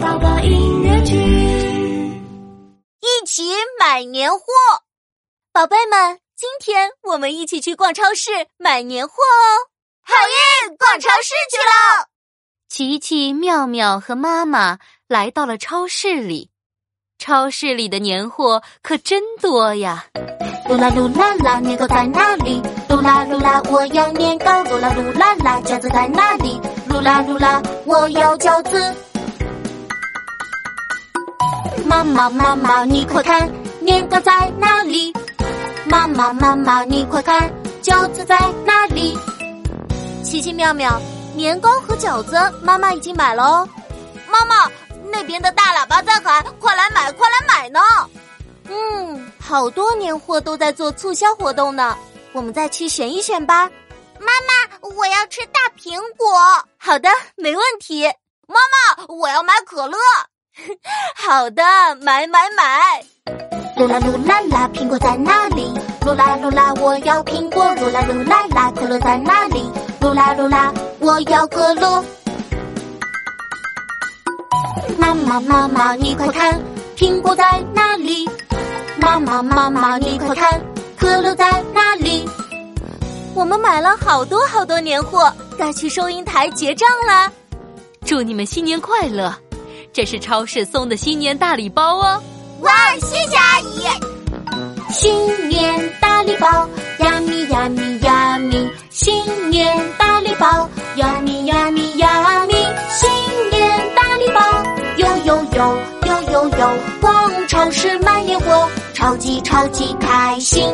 宝宝音乐剧，一起买年货。宝贝们，今天我们一起去逛超市买年货哦！好耶，逛超市去了！琪琪、妙妙和妈妈来到了超市里，超市里的年货可真多呀！噜啦噜啦啦，年糕在哪里？噜啦噜啦，我要年糕。噜啦噜啦啦，饺子在哪里？噜啦噜啦，我要饺子。妈妈妈妈，你快看，年糕在哪里？妈妈妈妈，你快看，饺子在哪里？奇奇妙妙，年糕和饺子妈妈已经买了哦。妈妈，那边的大喇叭在喊：“快来买，快来买呢！”嗯，好多年货都在做促销活动呢，我们再去选一选吧。妈妈，我要吃大苹果。好的，没问题。妈妈，我要买可乐。好的，买买买。噜啦噜啦啦，苹果在哪里？噜啦噜啦，我要苹果。噜啦噜啦啦，可乐在哪里？噜啦噜啦，我要可乐。妈妈妈妈，你快看，苹果在哪里？妈妈妈妈，你快看，可乐在哪里？我们买了好多好多年货，该去收银台结账啦。祝你们新年快乐！这是超市送的新年大礼包哦！哇，谢谢阿姨！新年大礼包，呀咪呀咪呀咪！新年大礼包，呀咪呀咪呀咪！新年大礼包，有有有有有有！逛超市买年货，超级超级开心！